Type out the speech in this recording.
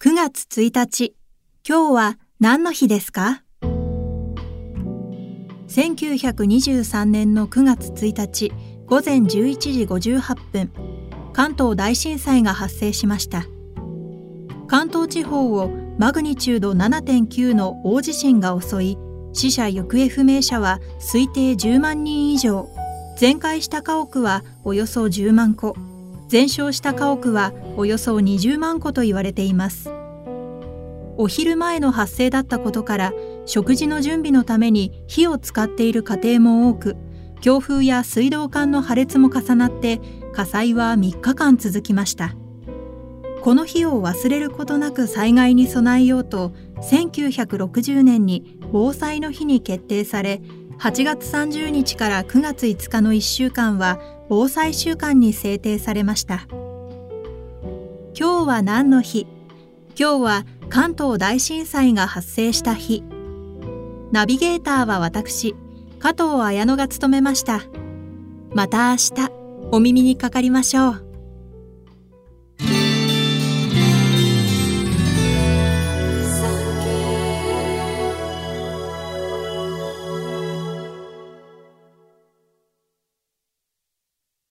9月1日、今日は何の日ですか ?1923 年の9月1日。午前11時58分、関東大震災が発生しました。関東地方をマグニチュード7.9の大地震が襲い、死者行方不明者は推定10万人以上、全壊した家屋はおよそ10万戸、全焼した家屋はおよそ20万戸と言われています。お昼前の発生だったことから食事の準備のために火を使っている家庭も多く強風や水道管の破裂も重なって火災は3日間続きました。この日を忘れることなく災害に備えようと1960年に防災の日に決定され8月30日から9月5日の1週間は防災週間に制定されました。今日は何の日？今日は関東大震災が発生した日。ナビゲーターは私加藤綾乃が務めました。また明日お耳にかかりましょう。